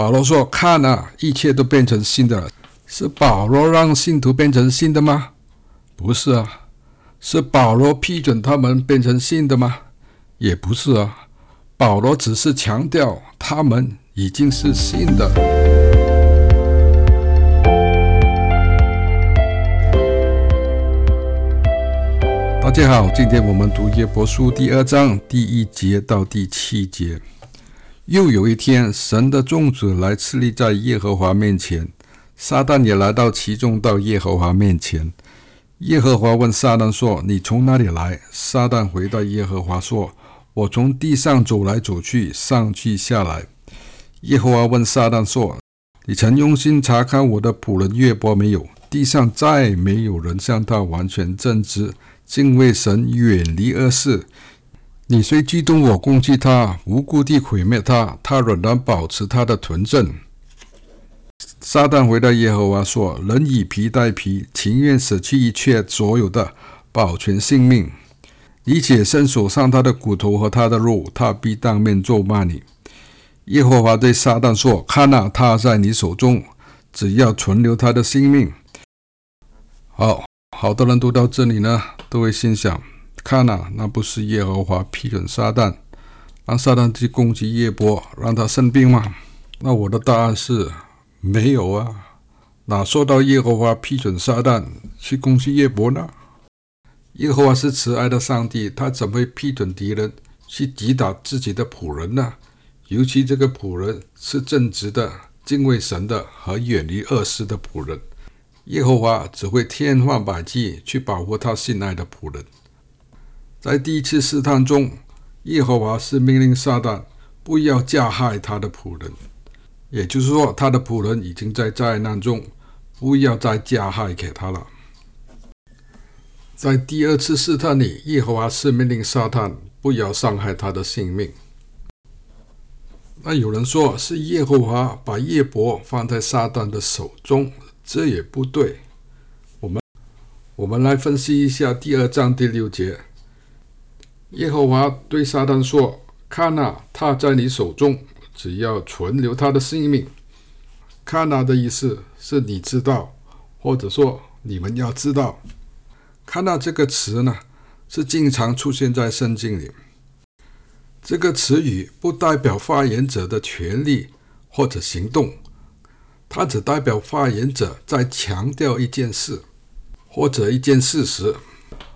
保罗说：“看啊，一切都变成新的了。”是保罗让信徒变成新的吗？不是啊。是保罗批准他们变成新的吗？也不是啊。保罗只是强调他们已经是新的。大家好，今天我们读约伯书第二章第一节到第七节。又有一天，神的众子来次立在耶和华面前，撒旦也来到其中，到耶和华面前。耶和华问撒旦说：“你从哪里来？”撒旦回答耶和华说：“我从地上走来走去，上去下来。”耶和华问撒旦说：“你曾用心查看我的仆人约伯没有？地上再没有人像他完全正直，敬畏神，远离恶事。”你虽激动我攻击他，无故地毁灭他，他仍然保持他的纯正。撒旦回答耶和华说：“人以皮代皮，情愿舍弃一切所有的，保全性命。你且伸手上他的骨头和他的肉，他必当面咒骂你。”耶和华对撒旦说：“看哪，他在你手中，只要存留他的性命。”好，好多人读到这里呢，都会心想。看呐、啊，那不是耶和华批准撒旦，让撒旦去攻击耶伯，让他生病吗？那我的答案是没有啊。哪说到耶和华批准撒旦去攻击耶伯呢？耶和华是慈爱的上帝，他怎么会批准敌人去击打自己的仆人呢？尤其这个仆人是正直的、敬畏神的和远离恶事的仆人，耶和华只会千方百计去保护他信赖的仆人。在第一次试探中，耶和华是命令撒旦不要加害他的仆人，也就是说，他的仆人已经在灾难中，不要再加害给他了。在第二次试探里，耶和华是命令撒旦不要伤害他的性命。那有人说是耶和华把约伯放在撒旦的手中，这也不对。我们我们来分析一下第二章第六节。耶和华对撒旦说：“看哪，他在你手中，只要存留他的性命。”“看哪”的意思是你知道，或者说你们要知道。“看哪”这个词呢，是经常出现在圣经里。这个词语不代表发言者的权利或者行动，它只代表发言者在强调一件事或者一件事实。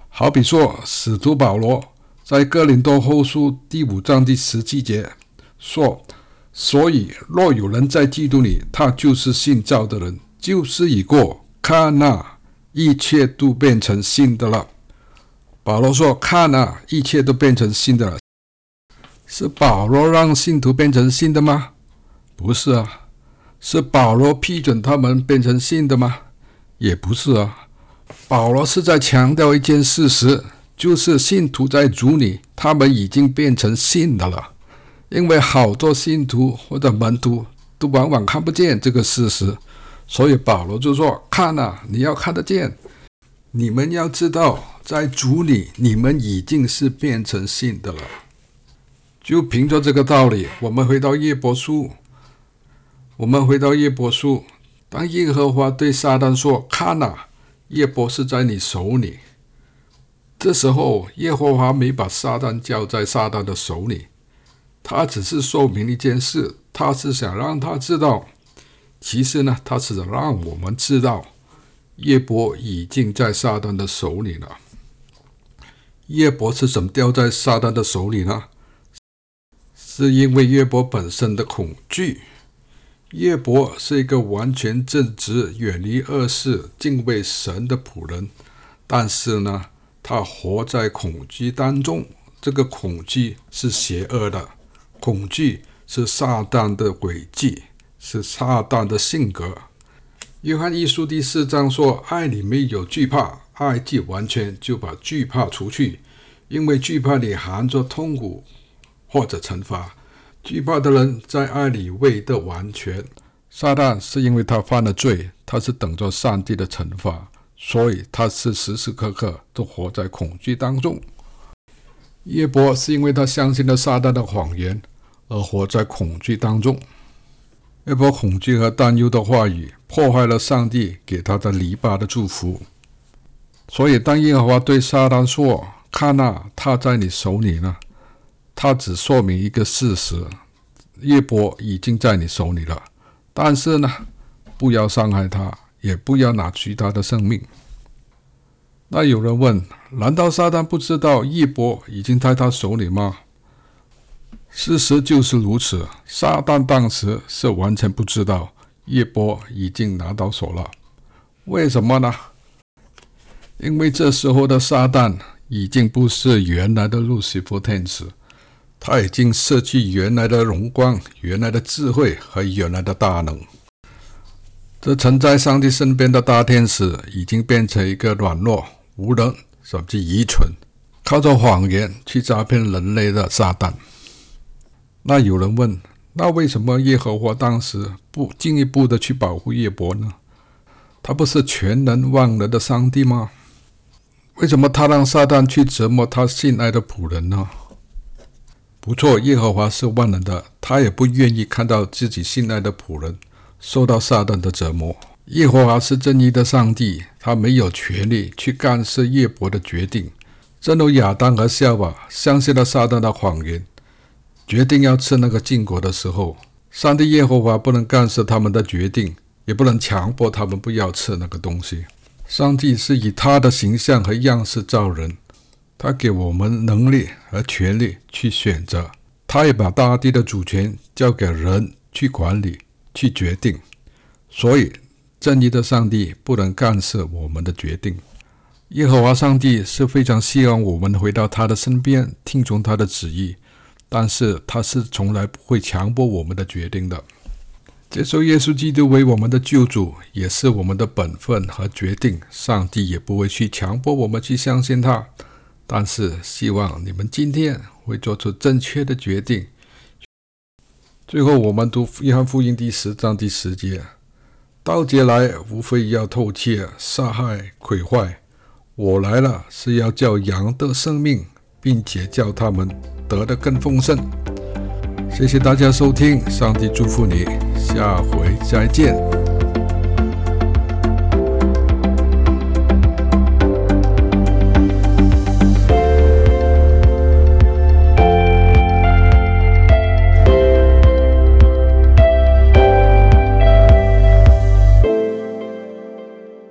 好比说，使徒保罗。在哥林多后书第五章第十七节说：“所以若有人在基督里，他就是信造的人，旧事已过，看哪，一切都变成新的了。”保罗说：“看哪，一切都变成新的了。”是保罗让信徒变成新的吗？不是啊。是保罗批准他们变成新的吗？也不是啊。保罗是在强调一件事实。就是信徒在主里，他们已经变成信的了。因为好多信徒或者门徒都往往看不见这个事实，所以保罗就说：“看呐，你要看得见，你们要知道，在主里你们已经是变成信的了。”就凭着这个道理，我们回到约伯书，我们回到约伯书，当耶和华对撒旦说：“看呐，约伯是在你手里。”这时候，耶和华没把撒旦交在撒旦的手里，他只是说明一件事，他是想让他知道，其实呢，他是让我们知道，约伯已经在撒旦的手里了。约伯是怎么掉在撒旦的手里呢？是因为约伯本身的恐惧。约伯是一个完全正直、远离恶事、敬畏神的仆人，但是呢，他活在恐惧当中，这个恐惧是邪恶的，恐惧是撒旦的诡计，是撒旦的性格。约翰一书第四章说：“爱里没有惧怕，爱既完全，就把惧怕除去，因为惧怕里含着痛苦或者惩罚。惧怕的人在爱里未得完全。撒旦是因为他犯了罪，他是等着上帝的惩罚。”所以他是时时刻刻都活在恐惧当中。约伯是因为他相信了撒旦的谎言而活在恐惧当中。一波恐惧和担忧的话语，破坏了上帝给他的篱笆的祝福。所以，当耶和华对撒旦说：“看哪，他在你手里呢。”他只说明一个事实：约伯已经在你手里了。但是呢，不要伤害他，也不要拿其他的生命。那有人问：难道撒旦不知道一波已经在他手里吗？事实就是如此，撒旦当时是完全不知道一波已经拿到手了。为什么呢？因为这时候的撒旦已经不是原来的路西弗天使，他已经失去原来的荣光、原来的智慧和原来的大能。这曾在上帝身边的大天使，已经变成一个软弱、无能甚至愚蠢，靠着谎言去诈骗人类的撒旦。那有人问：那为什么耶和华当时不进一步的去保护叶伯呢？他不是全能万能的上帝吗？为什么他让撒旦去折磨他心爱的仆人呢？不错，耶和华是万能的，他也不愿意看到自己心爱的仆人受到撒旦的折磨。耶和华是正义的上帝，他没有权利去干涉耶伯的决定。正如亚当和夏娃相信了撒旦的谎言。决定要吃那个禁果的时候，上帝耶和华不能干涉他们的决定，也不能强迫他们不要吃那个东西。上帝是以他的形象和样式造人，他给我们能力和权利去选择，他也把大地的主权交给人去管理、去决定。所以，正义的上帝不能干涉我们的决定。耶和华上帝是非常希望我们回到他的身边，听从他的旨意。但是他是从来不会强迫我们的决定的。接受耶稣基督为我们的救主，也是我们的本分和决定。上帝也不会去强迫我们去相信他。但是希望你们今天会做出正确的决定。最后，我们读约翰福音第十章第十节：盗贼来，无非要偷窃、杀害、毁坏。我来了，是要叫羊得生命，并且叫他们。得的更丰盛。谢谢大家收听，上帝祝福你，下回再见。